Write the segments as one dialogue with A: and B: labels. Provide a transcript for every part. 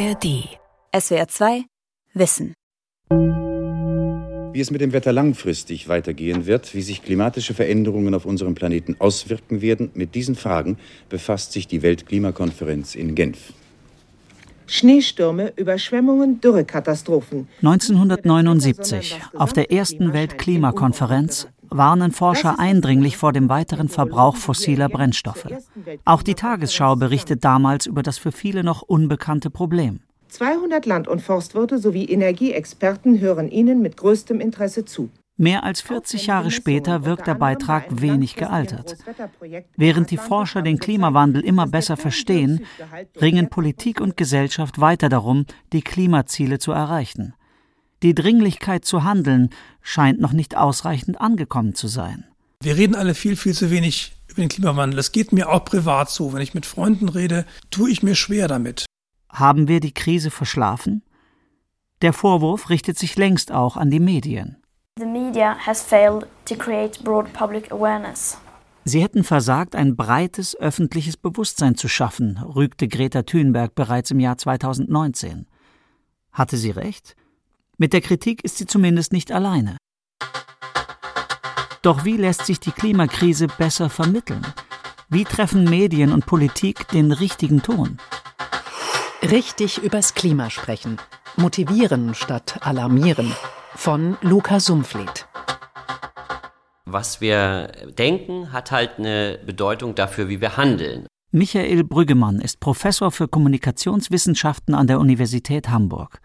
A: ARD. SWR 2 Wissen.
B: Wie es mit dem Wetter langfristig weitergehen wird, wie sich klimatische Veränderungen auf unserem Planeten auswirken werden, mit diesen Fragen befasst sich die Weltklimakonferenz in Genf.
C: Schneestürme, Überschwemmungen, Dürrekatastrophen.
D: 1979, auf der ersten Weltklimakonferenz, warnen Forscher eindringlich vor dem weiteren Verbrauch fossiler Brennstoffe. Auch die Tagesschau berichtet damals über das für viele noch unbekannte Problem.
C: 200 Land- und Forstwirte sowie Energieexperten hören ihnen mit größtem Interesse zu.
D: Mehr als 40 Jahre später wirkt der Beitrag wenig gealtert. Während die Forscher den Klimawandel immer besser verstehen, ringen Politik und Gesellschaft weiter darum, die Klimaziele zu erreichen. Die Dringlichkeit zu handeln scheint noch nicht ausreichend angekommen zu sein.
E: Wir reden alle viel, viel zu wenig über den Klimawandel. Das geht mir auch privat so. Wenn ich mit Freunden rede, tue ich mir schwer damit.
D: Haben wir die Krise verschlafen? Der Vorwurf richtet sich längst auch an die Medien.
F: The media has failed to create broad public awareness.
D: Sie hätten versagt, ein breites öffentliches Bewusstsein zu schaffen, rügte Greta Thunberg bereits im Jahr 2019. Hatte sie recht? Mit der Kritik ist sie zumindest nicht alleine. Doch wie lässt sich die Klimakrise besser vermitteln? Wie treffen Medien und Politik den richtigen Ton?
A: Richtig übers Klima sprechen. Motivieren statt alarmieren von Luca Sumpflied.
G: Was wir denken, hat halt eine Bedeutung dafür, wie wir handeln.
D: Michael Brüggemann ist Professor für Kommunikationswissenschaften an der Universität Hamburg.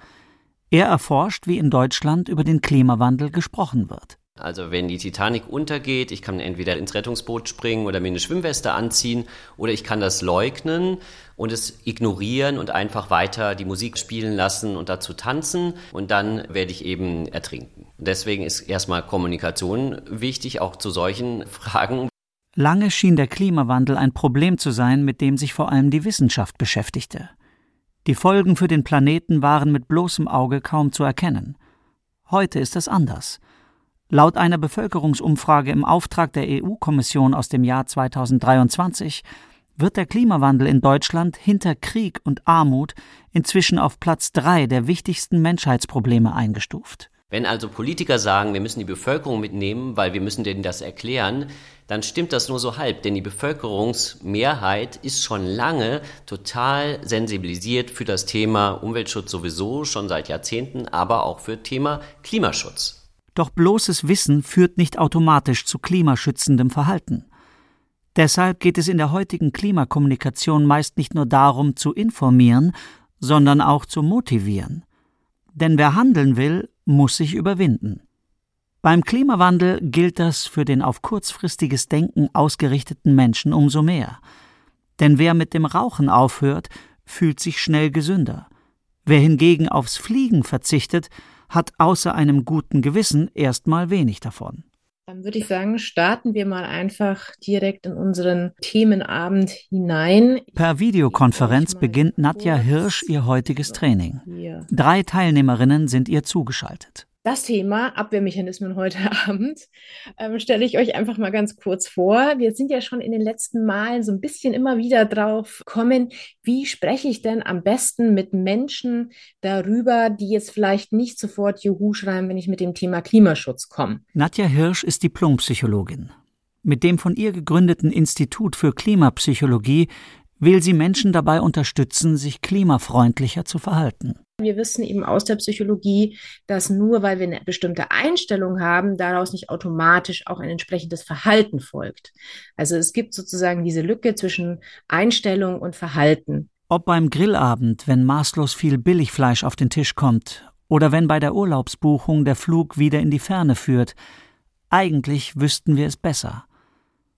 D: Er erforscht, wie in Deutschland über den Klimawandel gesprochen wird.
G: Also wenn die Titanic untergeht, ich kann entweder ins Rettungsboot springen oder mir eine Schwimmweste anziehen oder ich kann das leugnen und es ignorieren und einfach weiter die Musik spielen lassen und dazu tanzen und dann werde ich eben ertrinken. Deswegen ist erstmal Kommunikation wichtig, auch zu solchen Fragen.
D: Lange schien der Klimawandel ein Problem zu sein, mit dem sich vor allem die Wissenschaft beschäftigte. Die Folgen für den Planeten waren mit bloßem Auge kaum zu erkennen. Heute ist es anders. Laut einer Bevölkerungsumfrage im Auftrag der EU-Kommission aus dem Jahr 2023 wird der Klimawandel in Deutschland hinter Krieg und Armut inzwischen auf Platz drei der wichtigsten Menschheitsprobleme eingestuft.
G: Wenn also Politiker sagen, wir müssen die Bevölkerung mitnehmen, weil wir müssen denen das erklären, dann stimmt das nur so halb, denn die Bevölkerungsmehrheit ist schon lange total sensibilisiert für das Thema Umweltschutz sowieso, schon seit Jahrzehnten, aber auch für Thema Klimaschutz.
D: Doch bloßes Wissen führt nicht automatisch zu klimaschützendem Verhalten. Deshalb geht es in der heutigen Klimakommunikation meist nicht nur darum, zu informieren, sondern auch zu motivieren. Denn wer handeln will, muss sich überwinden. Beim Klimawandel gilt das für den auf kurzfristiges Denken ausgerichteten Menschen umso mehr. Denn wer mit dem Rauchen aufhört, fühlt sich schnell gesünder. Wer hingegen aufs Fliegen verzichtet, hat außer einem guten Gewissen erstmal wenig davon.
H: Dann würde ich sagen, starten wir mal einfach direkt in unseren Themenabend hinein.
D: Per Videokonferenz beginnt Nadja Hirsch ihr heutiges Training. Drei Teilnehmerinnen sind ihr zugeschaltet
H: das Thema Abwehrmechanismen heute Abend ähm, stelle ich euch einfach mal ganz kurz vor. Wir sind ja schon in den letzten Malen so ein bisschen immer wieder drauf kommen, wie spreche ich denn am besten mit Menschen darüber, die jetzt vielleicht nicht sofort Juhu schreiben, wenn ich mit dem Thema Klimaschutz komme.
D: Nadja Hirsch ist Diplompsychologin. Mit dem von ihr gegründeten Institut für Klimapsychologie will sie Menschen dabei unterstützen, sich klimafreundlicher zu verhalten.
H: Wir wissen eben aus der Psychologie, dass nur weil wir eine bestimmte Einstellung haben, daraus nicht automatisch auch ein entsprechendes Verhalten folgt. Also es gibt sozusagen diese Lücke zwischen Einstellung und Verhalten.
D: Ob beim Grillabend, wenn maßlos viel Billigfleisch auf den Tisch kommt, oder wenn bei der Urlaubsbuchung der Flug wieder in die Ferne führt, eigentlich wüssten wir es besser.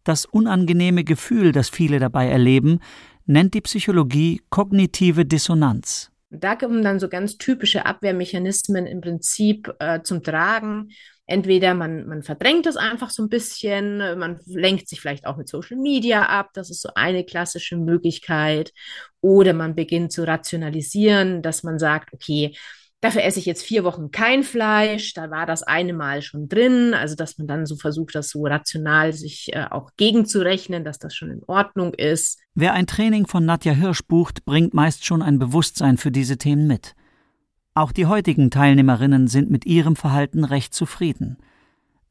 D: Das unangenehme Gefühl, das viele dabei erleben, nennt die Psychologie kognitive Dissonanz.
H: Da kommen dann so ganz typische Abwehrmechanismen im Prinzip äh, zum Tragen. Entweder man, man verdrängt es einfach so ein bisschen, man lenkt sich vielleicht auch mit Social Media ab, das ist so eine klassische Möglichkeit. Oder man beginnt zu rationalisieren, dass man sagt, okay, dafür esse ich jetzt vier Wochen kein Fleisch, da war das eine Mal schon drin, also dass man dann so versucht, das so rational sich äh, auch gegenzurechnen, dass das schon in Ordnung ist.
D: Wer ein Training von Nadja Hirsch bucht, bringt meist schon ein Bewusstsein für diese Themen mit. Auch die heutigen Teilnehmerinnen sind mit ihrem Verhalten recht zufrieden.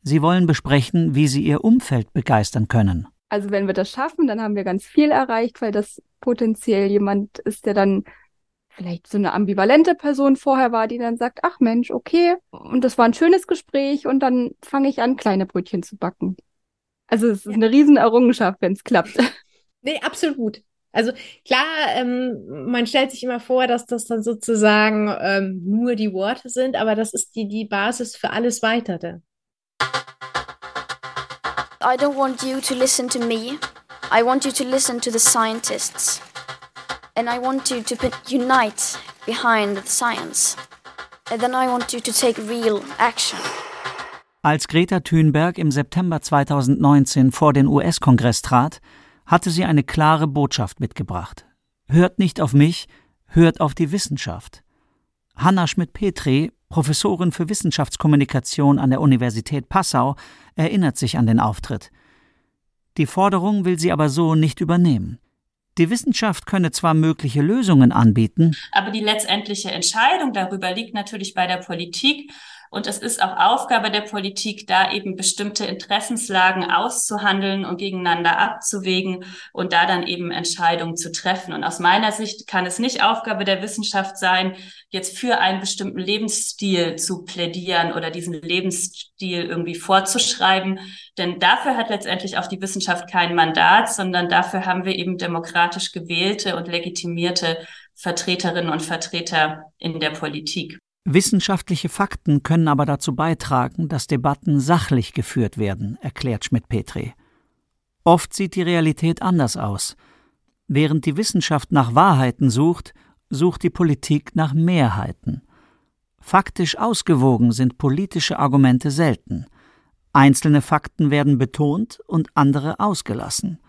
D: Sie wollen besprechen, wie sie ihr Umfeld begeistern können.
I: Also wenn wir das schaffen, dann haben wir ganz viel erreicht, weil das potenziell jemand ist, der dann vielleicht so eine ambivalente Person vorher war, die dann sagt, ach Mensch, okay, und das war ein schönes Gespräch und dann fange ich an, kleine Brötchen zu backen. Also es ist eine Riesenerrungenschaft, wenn es klappt.
H: Nee, absolut. Also klar, ähm, man stellt sich immer vor, dass das dann sozusagen ähm, nur die Worte sind, aber das ist die, die Basis für alles Weitere.
F: I don't want you to listen to me. I want you to listen to the scientists. And I want you to unite behind the science. And then I want you to take real action.
D: Als Greta Thunberg im September 2019 vor den US-Kongress trat, hatte sie eine klare Botschaft mitgebracht. Hört nicht auf mich, hört auf die Wissenschaft. Hanna Schmidt-Petri, Professorin für Wissenschaftskommunikation an der Universität Passau, erinnert sich an den Auftritt. Die Forderung will sie aber so nicht übernehmen. Die Wissenschaft könne zwar mögliche Lösungen anbieten,
J: aber die letztendliche Entscheidung darüber liegt natürlich bei der Politik. Und es ist auch Aufgabe der Politik, da eben bestimmte Interessenslagen auszuhandeln und gegeneinander abzuwägen und da dann eben Entscheidungen zu treffen. Und aus meiner Sicht kann es nicht Aufgabe der Wissenschaft sein, jetzt für einen bestimmten Lebensstil zu plädieren oder diesen Lebensstil irgendwie vorzuschreiben. Denn dafür hat letztendlich auch die Wissenschaft kein Mandat, sondern dafür haben wir eben demokratisch gewählte und legitimierte Vertreterinnen und Vertreter in der Politik.
D: Wissenschaftliche Fakten können aber dazu beitragen, dass Debatten sachlich geführt werden, erklärt Schmidt-Petri. Oft sieht die Realität anders aus. Während die Wissenschaft nach Wahrheiten sucht, sucht die Politik nach Mehrheiten. Faktisch ausgewogen sind politische Argumente selten. Einzelne Fakten werden betont und andere ausgelassen.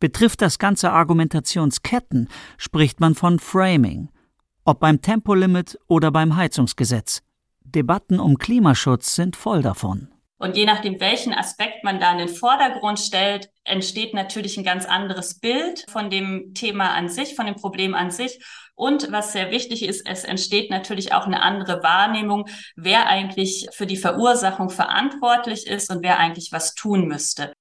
D: Betrifft das ganze Argumentationsketten, spricht man von Framing – ob beim Tempolimit oder beim Heizungsgesetz. Debatten um Klimaschutz sind voll davon.
J: Und je nachdem, welchen Aspekt man da in den Vordergrund stellt, entsteht natürlich ein ganz anderes Bild von dem Thema an sich, von dem Problem an sich. Und was sehr wichtig ist, es entsteht natürlich auch eine andere Wahrnehmung, wer eigentlich für die Verursachung verantwortlich ist und wer eigentlich was tun müsste.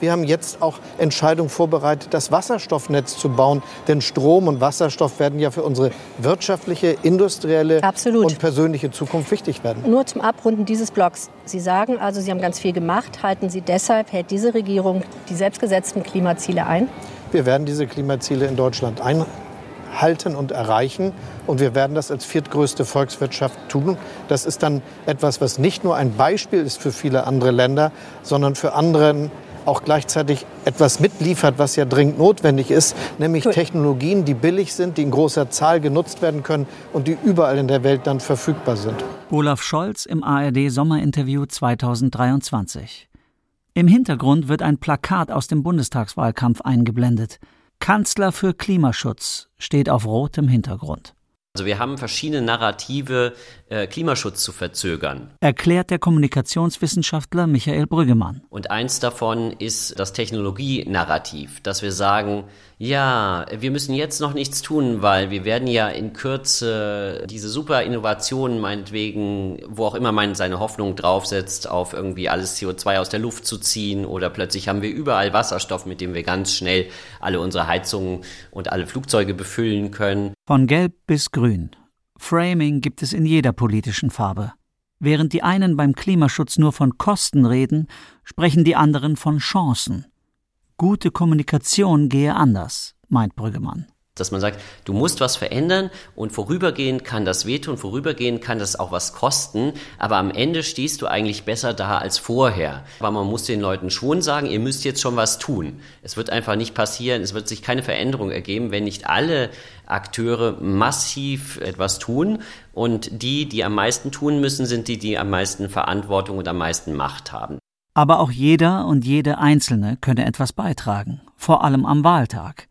K: Wir haben jetzt auch Entscheidungen vorbereitet, das Wasserstoffnetz zu bauen. Denn Strom und Wasserstoff werden ja für unsere wirtschaftliche, industrielle
L: Absolut.
K: und persönliche Zukunft wichtig werden.
L: Nur zum Abrunden dieses Blocks. Sie sagen also, Sie haben ganz viel gemacht. Halten Sie deshalb, hält diese Regierung die selbstgesetzten Klimaziele ein?
K: Wir werden diese Klimaziele in Deutschland einhalten und erreichen. Und wir werden das als viertgrößte Volkswirtschaft tun. Das ist dann etwas, was nicht nur ein Beispiel ist für viele andere Länder, sondern für andere auch gleichzeitig etwas mitliefert, was ja dringend notwendig ist, nämlich cool. Technologien, die billig sind, die in großer Zahl genutzt werden können und die überall in der Welt dann verfügbar sind.
D: Olaf Scholz im ARD Sommerinterview 2023. Im Hintergrund wird ein Plakat aus dem Bundestagswahlkampf eingeblendet. Kanzler für Klimaschutz steht auf rotem Hintergrund.
G: Also wir haben verschiedene Narrative, äh, Klimaschutz zu verzögern.
D: Erklärt der Kommunikationswissenschaftler Michael Brüggemann.
G: Und eins davon ist das Technologienarrativ, dass wir sagen, ja, wir müssen jetzt noch nichts tun, weil wir werden ja in Kürze diese super Innovationen, meinetwegen, wo auch immer man seine Hoffnung draufsetzt, auf irgendwie alles CO2 aus der Luft zu ziehen oder plötzlich haben wir überall Wasserstoff, mit dem wir ganz schnell alle unsere Heizungen und alle Flugzeuge befüllen können.
D: Von gelb bis grün. Framing gibt es in jeder politischen Farbe. Während die einen beim Klimaschutz nur von Kosten reden, sprechen die anderen von Chancen. Gute Kommunikation gehe anders, meint Brüggemann
G: dass man sagt, du musst was verändern und vorübergehend kann das wehtun, vorübergehend kann das auch was kosten, aber am Ende stehst du eigentlich besser da als vorher. Aber man muss den Leuten schon sagen, ihr müsst jetzt schon was tun. Es wird einfach nicht passieren, es wird sich keine Veränderung ergeben, wenn nicht alle Akteure massiv etwas tun und die, die am meisten tun müssen, sind die, die am meisten Verantwortung und am meisten Macht haben.
D: Aber auch jeder und jede Einzelne könne etwas beitragen, vor allem am Wahltag.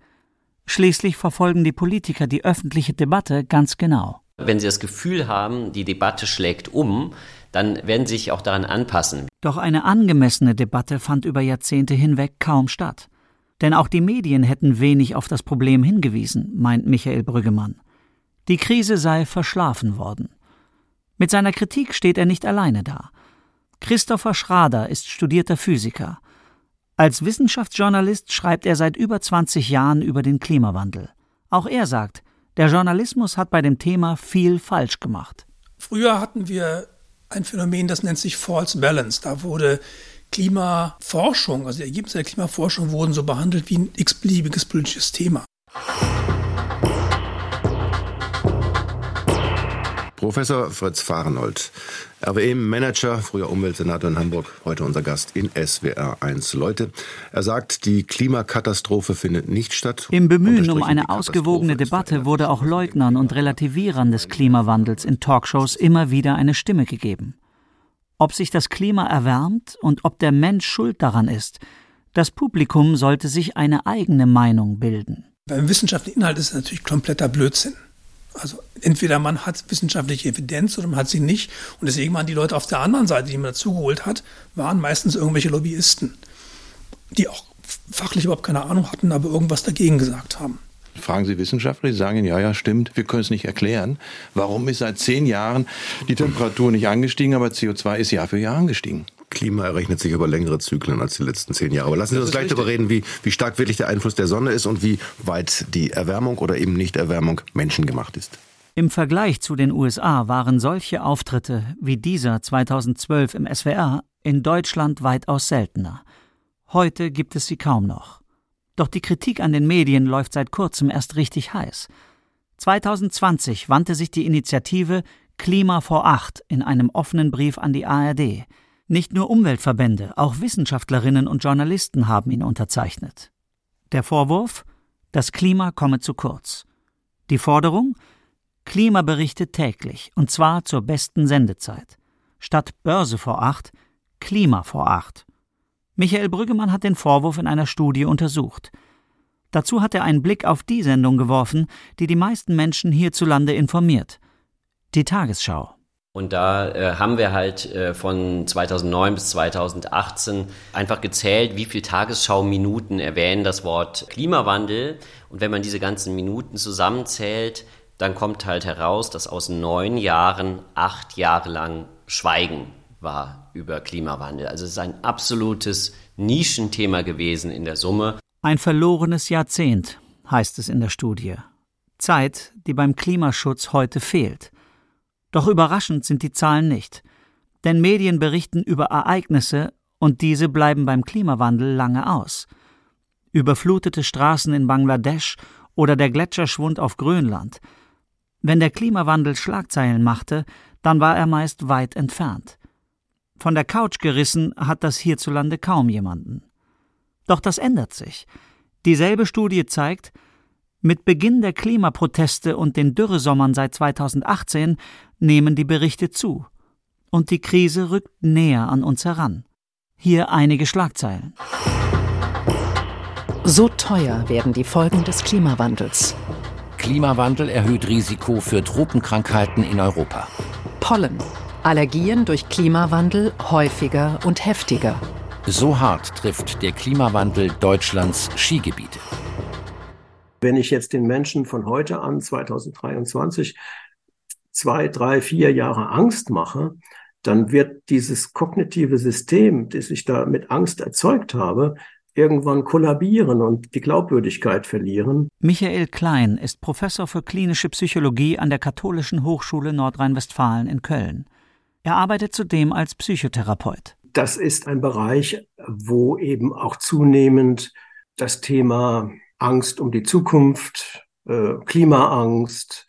D: Schließlich verfolgen die Politiker die öffentliche Debatte ganz genau.
G: Wenn sie das Gefühl haben, die Debatte schlägt um, dann werden sie sich auch daran anpassen.
D: Doch eine angemessene Debatte fand über Jahrzehnte hinweg kaum statt. Denn auch die Medien hätten wenig auf das Problem hingewiesen, meint Michael Brüggemann. Die Krise sei verschlafen worden. Mit seiner Kritik steht er nicht alleine da. Christopher Schrader ist studierter Physiker. Als Wissenschaftsjournalist schreibt er seit über 20 Jahren über den Klimawandel. Auch er sagt, der Journalismus hat bei dem Thema viel falsch gemacht.
E: Früher hatten wir ein Phänomen, das nennt sich False Balance. Da wurde Klimaforschung, also die Ergebnisse der Klimaforschung wurden so behandelt wie ein x-beliebiges politisches Thema.
M: Professor Fritz Fahrenhold, RWE-Manager, früher Umweltsenator in Hamburg, heute unser Gast in SWR 1. Leute, er sagt, die Klimakatastrophe findet nicht statt.
D: Im Bemühen um eine ausgewogene Debatte wurde auch Leugnern und Relativierern des Klimawandels in Talkshows immer wieder eine Stimme gegeben. Ob sich das Klima erwärmt und ob der Mensch schuld daran ist, das Publikum sollte sich eine eigene Meinung bilden.
E: Beim wissenschaftlichen Inhalt ist es natürlich kompletter Blödsinn. Also entweder man hat wissenschaftliche Evidenz oder man hat sie nicht. Und deswegen waren die Leute auf der anderen Seite, die man dazugeholt hat, waren meistens irgendwelche Lobbyisten, die auch fachlich überhaupt keine Ahnung hatten, aber irgendwas dagegen gesagt haben.
M: Fragen Sie Wissenschaftler, die sagen, ja, ja, stimmt, wir können es nicht erklären. Warum ist seit zehn Jahren die Temperatur nicht angestiegen, aber CO2 ist Jahr für Jahr angestiegen? Klima errechnet sich über längere Zyklen als die letzten zehn Jahre. Aber lassen Sie uns gleich darüber reden, wie, wie stark wirklich der Einfluss der Sonne ist und wie weit die Erwärmung oder eben Nicht-Erwärmung menschengemacht ist.
D: Im Vergleich zu den USA waren solche Auftritte wie dieser 2012 im SWR in Deutschland weitaus seltener. Heute gibt es sie kaum noch. Doch die Kritik an den Medien läuft seit kurzem erst richtig heiß. 2020 wandte sich die Initiative Klima vor Acht in einem offenen Brief an die ARD. Nicht nur Umweltverbände, auch Wissenschaftlerinnen und Journalisten haben ihn unterzeichnet. Der Vorwurf? Das Klima komme zu kurz. Die Forderung? Klimaberichte täglich, und zwar zur besten Sendezeit. Statt Börse vor acht, Klima vor acht. Michael Brüggemann hat den Vorwurf in einer Studie untersucht. Dazu hat er einen Blick auf die Sendung geworfen, die die meisten Menschen hierzulande informiert. Die Tagesschau.
G: Und da äh, haben wir halt äh, von 2009 bis 2018 einfach gezählt, wie viele Tagesschau-Minuten erwähnen das Wort Klimawandel. Und wenn man diese ganzen Minuten zusammenzählt, dann kommt halt heraus, dass aus neun Jahren acht Jahre lang Schweigen war über Klimawandel. Also es ist ein absolutes Nischenthema gewesen in der Summe.
D: Ein verlorenes Jahrzehnt, heißt es in der Studie. Zeit, die beim Klimaschutz heute fehlt. Doch überraschend sind die Zahlen nicht. Denn Medien berichten über Ereignisse und diese bleiben beim Klimawandel lange aus. Überflutete Straßen in Bangladesch oder der Gletscherschwund auf Grönland. Wenn der Klimawandel Schlagzeilen machte, dann war er meist weit entfernt. Von der Couch gerissen hat das hierzulande kaum jemanden. Doch das ändert sich. Dieselbe Studie zeigt, mit Beginn der Klimaproteste und den Dürresommern seit 2018 nehmen die Berichte zu. Und die Krise rückt näher an uns heran. Hier einige Schlagzeilen.
A: So teuer werden die Folgen des Klimawandels.
N: Klimawandel erhöht Risiko für Tropenkrankheiten in Europa.
A: Pollen. Allergien durch Klimawandel häufiger und heftiger.
N: So hart trifft der Klimawandel Deutschlands Skigebiete.
O: Wenn ich jetzt den Menschen von heute an, 2023, zwei, drei, vier Jahre Angst mache, dann wird dieses kognitive System, das ich da mit Angst erzeugt habe, irgendwann kollabieren und die Glaubwürdigkeit verlieren.
D: Michael Klein ist Professor für klinische Psychologie an der Katholischen Hochschule Nordrhein-Westfalen in Köln. Er arbeitet zudem als Psychotherapeut.
O: Das ist ein Bereich, wo eben auch zunehmend das Thema Angst um die Zukunft, äh, Klimaangst,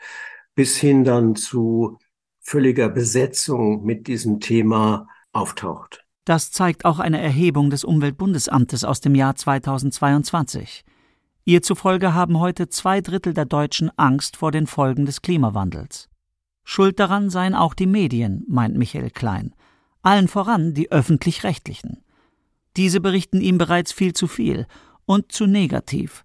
O: bis hin dann zu völliger Besetzung mit diesem Thema auftaucht.
D: Das zeigt auch eine Erhebung des Umweltbundesamtes aus dem Jahr 2022. Ihr zufolge haben heute zwei Drittel der Deutschen Angst vor den Folgen des Klimawandels. Schuld daran seien auch die Medien, meint Michael Klein, allen voran die öffentlich-rechtlichen. Diese berichten ihm bereits viel zu viel und zu negativ.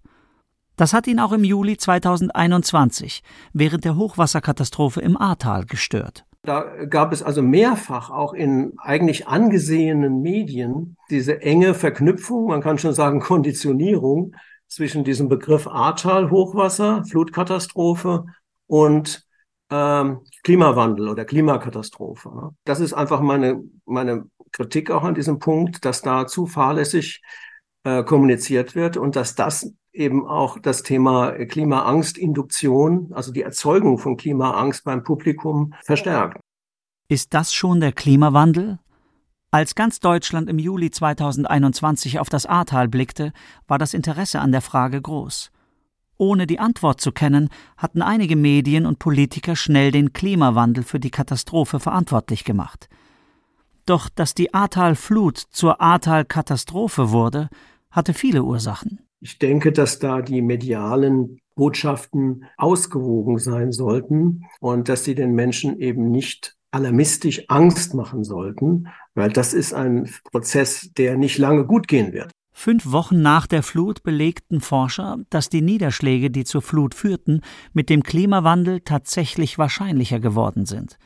D: Das hat ihn auch im Juli 2021 während der Hochwasserkatastrophe im Ahrtal gestört.
O: Da gab es also mehrfach auch in eigentlich angesehenen Medien diese enge Verknüpfung, man kann schon sagen Konditionierung zwischen diesem Begriff Ahrtal, Hochwasser, Flutkatastrophe und ähm, Klimawandel oder Klimakatastrophe. Das ist einfach meine, meine Kritik auch an diesem Punkt, dass da zu fahrlässig äh, kommuniziert wird und dass das eben auch das Thema Klimaangstinduktion, also die Erzeugung von Klimaangst beim Publikum verstärkt.
D: Ist das schon der Klimawandel? Als ganz Deutschland im Juli 2021 auf das Ahrtal blickte, war das Interesse an der Frage groß. Ohne die Antwort zu kennen, hatten einige Medien und Politiker schnell den Klimawandel für die Katastrophe verantwortlich gemacht. Doch dass die Ahrtal-Flut zur Ahrtal-Katastrophe wurde, hatte viele Ursachen.
O: Ich denke, dass da die medialen Botschaften ausgewogen sein sollten und dass sie den Menschen eben nicht alarmistisch Angst machen sollten, weil das ist ein Prozess, der nicht lange gut gehen wird.
D: Fünf Wochen nach der Flut belegten Forscher, dass die Niederschläge, die zur Flut führten, mit dem Klimawandel tatsächlich wahrscheinlicher geworden sind.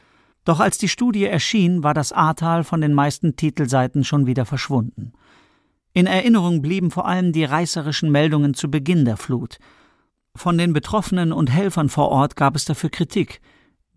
D: Doch als die Studie erschien, war das Ahrtal von den meisten Titelseiten schon wieder verschwunden. In Erinnerung blieben vor allem die reißerischen Meldungen zu Beginn der Flut. Von den Betroffenen und Helfern vor Ort gab es dafür Kritik.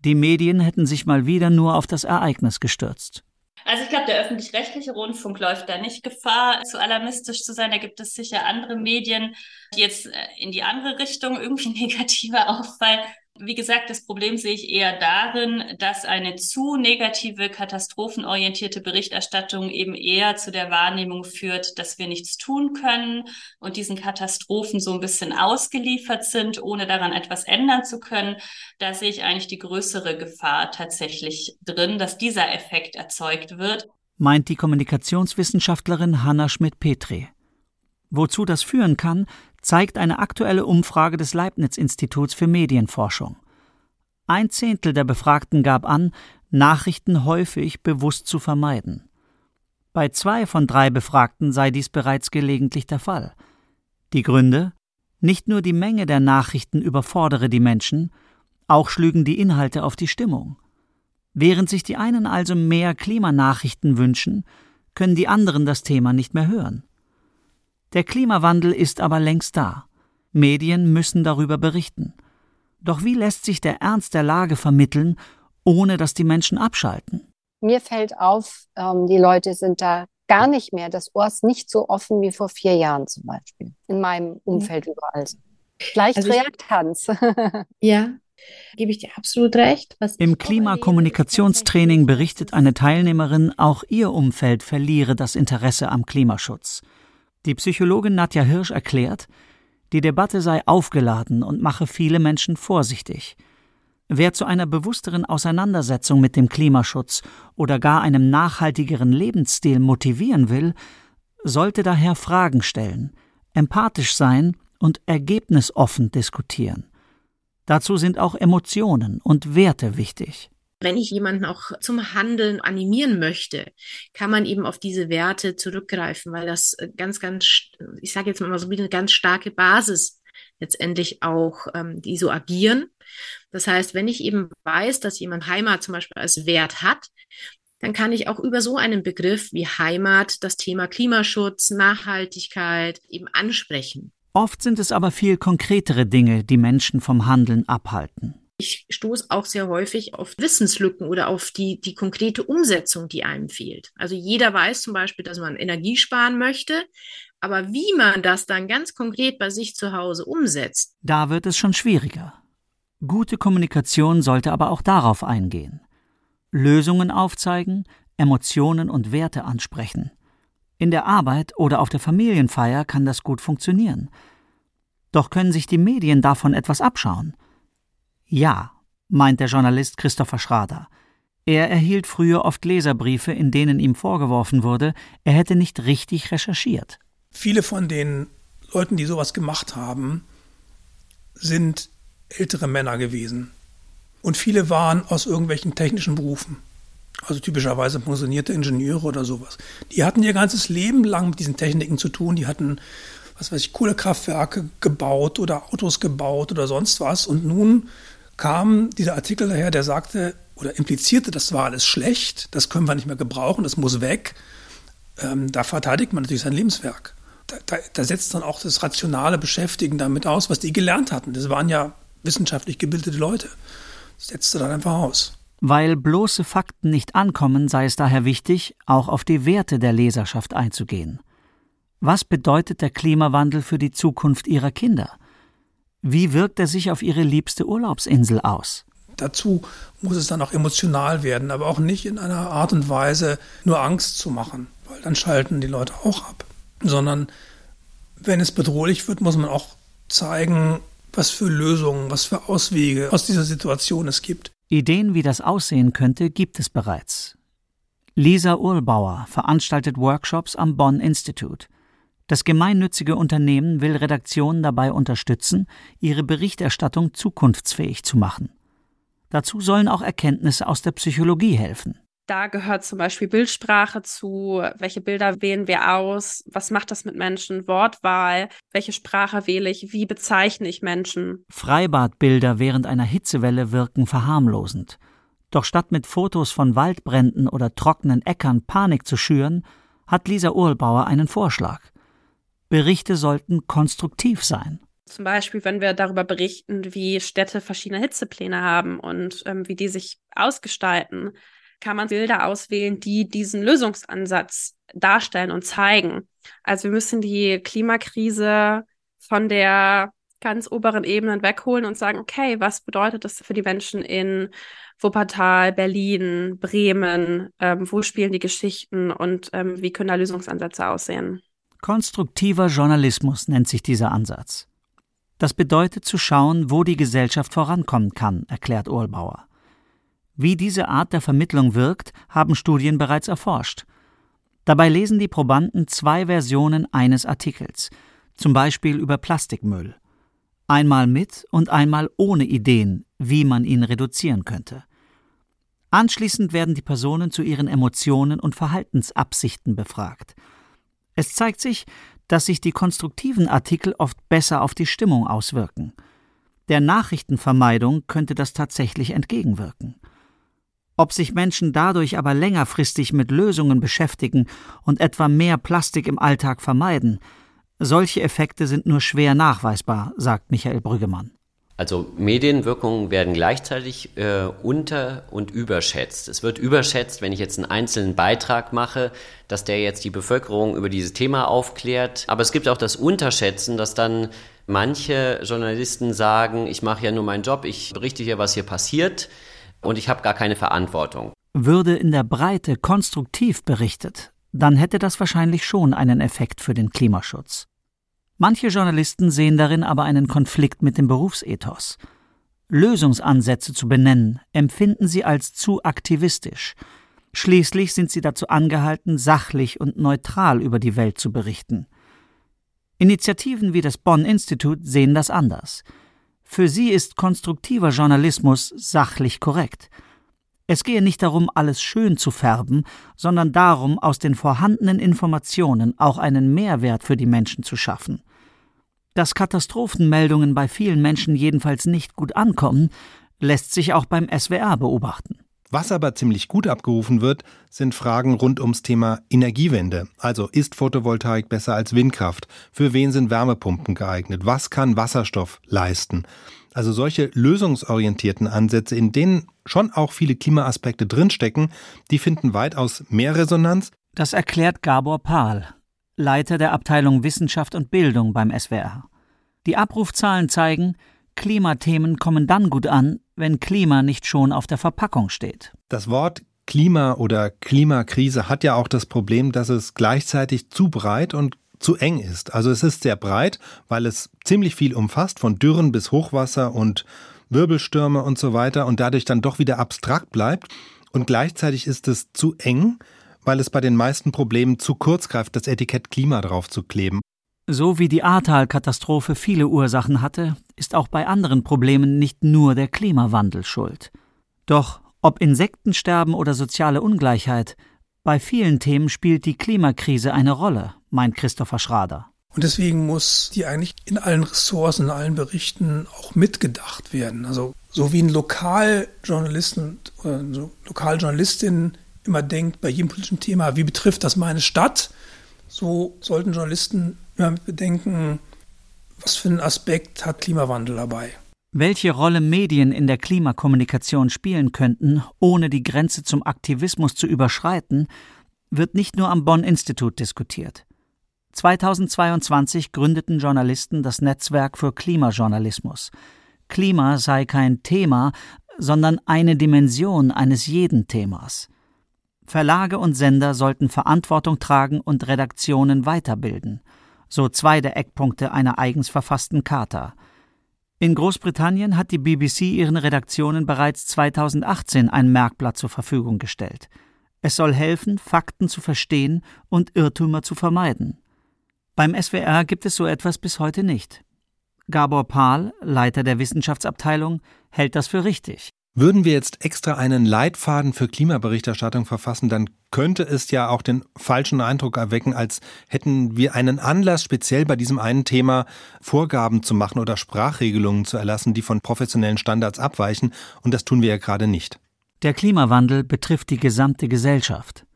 D: Die Medien hätten sich mal wieder nur auf das Ereignis gestürzt.
J: Also ich glaube, der öffentlich-rechtliche Rundfunk läuft da nicht Gefahr, zu alarmistisch zu sein. Da gibt es sicher andere Medien, die jetzt äh, in die andere Richtung irgendwie negativer auffallen. Wie gesagt, das Problem sehe ich eher darin, dass eine zu negative, katastrophenorientierte Berichterstattung eben eher zu der Wahrnehmung führt, dass wir nichts tun können und diesen Katastrophen so ein bisschen ausgeliefert sind, ohne daran etwas ändern zu können. Da sehe ich eigentlich die größere Gefahr tatsächlich drin, dass dieser Effekt erzeugt wird.
D: Meint die Kommunikationswissenschaftlerin Hanna Schmidt-Petri. Wozu das führen kann, zeigt eine aktuelle Umfrage des Leibniz-Instituts für Medienforschung. Ein Zehntel der Befragten gab an, Nachrichten häufig bewusst zu vermeiden. Bei zwei von drei Befragten sei dies bereits gelegentlich der Fall. Die Gründe? Nicht nur die Menge der Nachrichten überfordere die Menschen, auch schlügen die Inhalte auf die Stimmung. Während sich die einen also mehr Klimanachrichten wünschen, können die anderen das Thema nicht mehr hören. Der Klimawandel ist aber längst da. Medien müssen darüber berichten. Doch wie lässt sich der Ernst der Lage vermitteln, ohne dass die Menschen abschalten?
P: Mir fällt auf, ähm, die Leute sind da gar nicht mehr, das Ohr ist nicht so offen wie vor vier Jahren zum Beispiel, in meinem Umfeld mhm. überall. Leicht also Reaktanz.
H: ja, gebe ich dir absolut recht.
D: Im Klimakommunikationstraining berichtet eine Teilnehmerin, auch ihr Umfeld verliere das Interesse am Klimaschutz. Die Psychologin Nadja Hirsch erklärt, die Debatte sei aufgeladen und mache viele Menschen vorsichtig. Wer zu einer bewussteren Auseinandersetzung mit dem Klimaschutz oder gar einem nachhaltigeren Lebensstil motivieren will, sollte daher Fragen stellen, empathisch sein und ergebnisoffen diskutieren. Dazu sind auch Emotionen und Werte wichtig.
H: Wenn ich jemanden auch zum Handeln animieren möchte, kann man eben auf diese Werte zurückgreifen, weil das äh, ganz, ganz, ich sage jetzt mal so wie eine ganz starke Basis letztendlich auch, ähm, die so agieren. Das heißt, wenn ich eben weiß, dass jemand Heimat zum Beispiel als Wert hat, dann kann ich auch über so einen Begriff wie Heimat das Thema Klimaschutz, Nachhaltigkeit eben ansprechen.
D: Oft sind es aber viel konkretere Dinge, die Menschen vom Handeln abhalten
H: ich stoße auch sehr häufig auf Wissenslücken oder auf die, die konkrete Umsetzung, die einem fehlt. Also jeder weiß zum Beispiel, dass man Energie sparen möchte, aber wie man das dann ganz konkret bei sich zu Hause umsetzt.
D: Da wird es schon schwieriger. Gute Kommunikation sollte aber auch darauf eingehen. Lösungen aufzeigen, Emotionen und Werte ansprechen. In der Arbeit oder auf der Familienfeier kann das gut funktionieren. Doch können sich die Medien davon etwas abschauen. Ja, meint der Journalist Christopher Schrader. Er erhielt früher oft Leserbriefe, in denen ihm vorgeworfen wurde, er hätte nicht richtig recherchiert.
E: Viele von den Leuten, die sowas gemacht haben, sind ältere Männer gewesen. Und viele waren aus irgendwelchen technischen Berufen. also typischerweise pensionierte Ingenieure oder sowas. Die hatten ihr ganzes Leben lang mit diesen Techniken zu tun. Die hatten, was weiß ich, Kohlekraftwerke gebaut oder Autos gebaut oder sonst was. Und nun kam dieser Artikel daher, der sagte oder implizierte, das war alles schlecht, das können wir nicht mehr gebrauchen, das muss weg. Ähm, da verteidigt man natürlich sein Lebenswerk. Da, da, da setzt dann auch das rationale Beschäftigen damit aus, was die gelernt hatten. Das waren ja wissenschaftlich gebildete Leute. Das setzte dann einfach aus.
D: Weil bloße Fakten nicht ankommen, sei es daher wichtig, auch auf die Werte der Leserschaft einzugehen. Was bedeutet der Klimawandel für die Zukunft ihrer Kinder? Wie wirkt er sich auf ihre liebste Urlaubsinsel aus?
E: Dazu muss es dann auch emotional werden, aber auch nicht in einer Art und Weise nur Angst zu machen, weil dann schalten die Leute auch ab, sondern wenn es bedrohlich wird, muss man auch zeigen, was für Lösungen, was für Auswege aus dieser Situation es gibt.
D: Ideen, wie das aussehen könnte, gibt es bereits. Lisa Urlbauer veranstaltet Workshops am Bonn Institute. Das gemeinnützige Unternehmen will Redaktionen dabei unterstützen, ihre Berichterstattung zukunftsfähig zu machen. Dazu sollen auch Erkenntnisse aus der Psychologie helfen.
Q: Da gehört zum Beispiel Bildsprache zu, welche Bilder wählen wir aus, was macht das mit Menschen, Wortwahl, welche Sprache wähle ich, wie bezeichne ich Menschen.
D: Freibadbilder während einer Hitzewelle wirken verharmlosend. Doch statt mit Fotos von Waldbränden oder trockenen Äckern Panik zu schüren, hat Lisa Urlbauer einen Vorschlag. Berichte sollten konstruktiv sein.
Q: Zum Beispiel, wenn wir darüber berichten, wie Städte verschiedene Hitzepläne haben und ähm, wie die sich ausgestalten, kann man Bilder auswählen, die diesen Lösungsansatz darstellen und zeigen. Also wir müssen die Klimakrise von der ganz oberen Ebene wegholen und sagen, okay, was bedeutet das für die Menschen in Wuppertal, Berlin, Bremen? Ähm, wo spielen die Geschichten und ähm, wie können da Lösungsansätze aussehen?
D: Konstruktiver Journalismus nennt sich dieser Ansatz. Das bedeutet zu schauen, wo die Gesellschaft vorankommen kann, erklärt Ohlbauer. Wie diese Art der Vermittlung wirkt, haben Studien bereits erforscht. Dabei lesen die Probanden zwei Versionen eines Artikels, zum Beispiel über Plastikmüll. Einmal mit und einmal ohne Ideen, wie man ihn reduzieren könnte. Anschließend werden die Personen zu ihren Emotionen und Verhaltensabsichten befragt – es zeigt sich, dass sich die konstruktiven Artikel oft besser auf die Stimmung auswirken. Der Nachrichtenvermeidung könnte das tatsächlich entgegenwirken. Ob sich Menschen dadurch aber längerfristig mit Lösungen beschäftigen und etwa mehr Plastik im Alltag vermeiden, solche Effekte sind nur schwer nachweisbar, sagt Michael Brüggemann.
G: Also Medienwirkungen werden gleichzeitig äh, unter- und überschätzt. Es wird überschätzt, wenn ich jetzt einen einzelnen Beitrag mache, dass der jetzt die Bevölkerung über dieses Thema aufklärt. Aber es gibt auch das Unterschätzen, dass dann manche Journalisten sagen, ich mache ja nur meinen Job, ich berichte hier, was hier passiert und ich habe gar keine Verantwortung.
D: Würde in der Breite konstruktiv berichtet, dann hätte das wahrscheinlich schon einen Effekt für den Klimaschutz. Manche Journalisten sehen darin aber einen Konflikt mit dem Berufsethos. Lösungsansätze zu benennen, empfinden sie als zu aktivistisch. Schließlich sind sie dazu angehalten, sachlich und neutral über die Welt zu berichten. Initiativen wie das Bonn Institut sehen das anders. Für sie ist konstruktiver Journalismus sachlich korrekt. Es gehe nicht darum, alles schön zu färben, sondern darum, aus den vorhandenen Informationen auch einen Mehrwert für die Menschen zu schaffen. Dass Katastrophenmeldungen bei vielen Menschen jedenfalls nicht gut ankommen, lässt sich auch beim SWR beobachten.
R: Was aber ziemlich gut abgerufen wird, sind Fragen rund ums Thema Energiewende. Also ist Photovoltaik besser als Windkraft? Für wen sind Wärmepumpen geeignet? Was kann Wasserstoff leisten? Also solche lösungsorientierten Ansätze, in denen schon auch viele Klimaaspekte drinstecken, die finden weitaus mehr Resonanz.
D: Das erklärt Gabor Pahl, Leiter der Abteilung Wissenschaft und Bildung beim SWR. Die Abrufzahlen zeigen, Klimathemen kommen dann gut an, wenn Klima nicht schon auf der Verpackung steht.
R: Das Wort Klima oder Klimakrise hat ja auch das Problem, dass es gleichzeitig zu breit und zu eng ist. Also es ist sehr breit, weil es ziemlich viel umfasst, von Dürren bis Hochwasser und Wirbelstürme und so weiter und dadurch dann doch wieder abstrakt bleibt. Und gleichzeitig ist es zu eng, weil es bei den meisten Problemen zu kurz greift, das Etikett Klima draufzukleben.
D: So wie die Ahrtal-Katastrophe viele Ursachen hatte, ist auch bei anderen Problemen nicht nur der Klimawandel schuld. Doch Ob Insektensterben oder soziale Ungleichheit, bei vielen Themen spielt die Klimakrise eine Rolle, meint Christopher Schrader.
E: Und deswegen muss die eigentlich in allen Ressorts, in allen Berichten auch mitgedacht werden. Also so wie ein Lokaljournalisten oder so Lokaljournalistin immer denkt bei jedem politischen Thema, wie betrifft das meine Stadt, so sollten Journalisten immer bedenken, was für einen Aspekt hat Klimawandel dabei.
D: Welche Rolle Medien in der Klimakommunikation spielen könnten, ohne die Grenze zum Aktivismus zu überschreiten, wird nicht nur am Bonn Institut diskutiert. 2022 gründeten Journalisten das Netzwerk für Klimajournalismus. Klima sei kein Thema, sondern eine Dimension eines jeden Themas. Verlage und Sender sollten Verantwortung tragen und Redaktionen weiterbilden, so zwei der Eckpunkte einer eigens verfassten Charta. In Großbritannien hat die BBC ihren Redaktionen bereits 2018 ein Merkblatt zur Verfügung gestellt. Es soll helfen, Fakten zu verstehen und Irrtümer zu vermeiden. Beim SWR gibt es so etwas bis heute nicht. Gabor Pahl, Leiter der Wissenschaftsabteilung, hält das für richtig.
R: Würden wir jetzt extra einen Leitfaden für Klimaberichterstattung verfassen, dann könnte es ja auch den falschen Eindruck erwecken, als hätten wir einen Anlass, speziell bei diesem einen Thema Vorgaben zu machen oder Sprachregelungen zu erlassen, die von professionellen Standards abweichen, und das tun wir ja gerade nicht.
D: Der Klimawandel betrifft die gesamte Gesellschaft.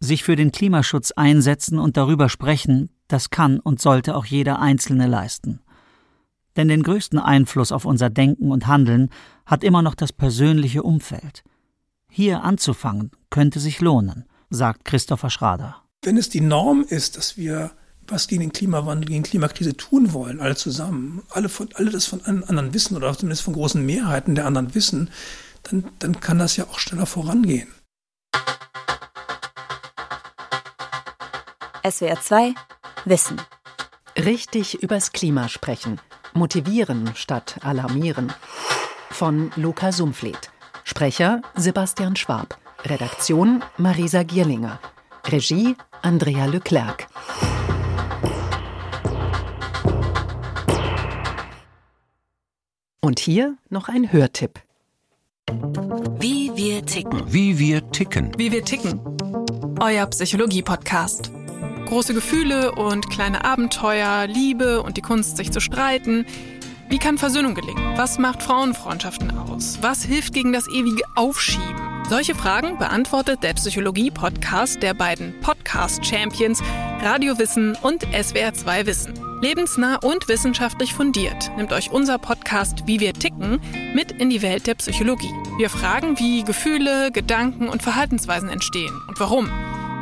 D: Sich für den Klimaschutz einsetzen und darüber sprechen, das kann und sollte auch jeder Einzelne leisten. Denn den größten Einfluss auf unser Denken und Handeln hat immer noch das persönliche Umfeld. Hier anzufangen könnte sich lohnen, sagt Christopher Schrader.
E: Wenn es die Norm ist, dass wir was gegen den Klimawandel, gegen die Klimakrise tun wollen, alle zusammen, alle, von, alle das von anderen wissen oder zumindest von großen Mehrheiten der anderen wissen, dann, dann kann das ja auch schneller vorangehen.
S: SWR 2 Wissen.
A: Richtig übers Klima sprechen. Motivieren statt alarmieren. Von Luca Sumfleet. Sprecher Sebastian Schwab. Redaktion Marisa Gierlinger. Regie Andrea Leclerc. Und hier noch ein Hörtipp.
T: Wie wir ticken.
N: Wie wir ticken.
T: Wie wir ticken. Euer Psychologie-Podcast. Große Gefühle und kleine Abenteuer, Liebe und die Kunst, sich zu streiten. Wie kann Versöhnung gelingen? Was macht Frauenfreundschaften aus? Was hilft gegen das ewige Aufschieben? Solche Fragen beantwortet der Psychologie-Podcast der beiden Podcast-Champions Radiowissen und SWR2 Wissen. Lebensnah und wissenschaftlich fundiert nimmt euch unser Podcast Wie wir ticken mit in die Welt der Psychologie. Wir fragen, wie Gefühle, Gedanken und Verhaltensweisen entstehen und warum.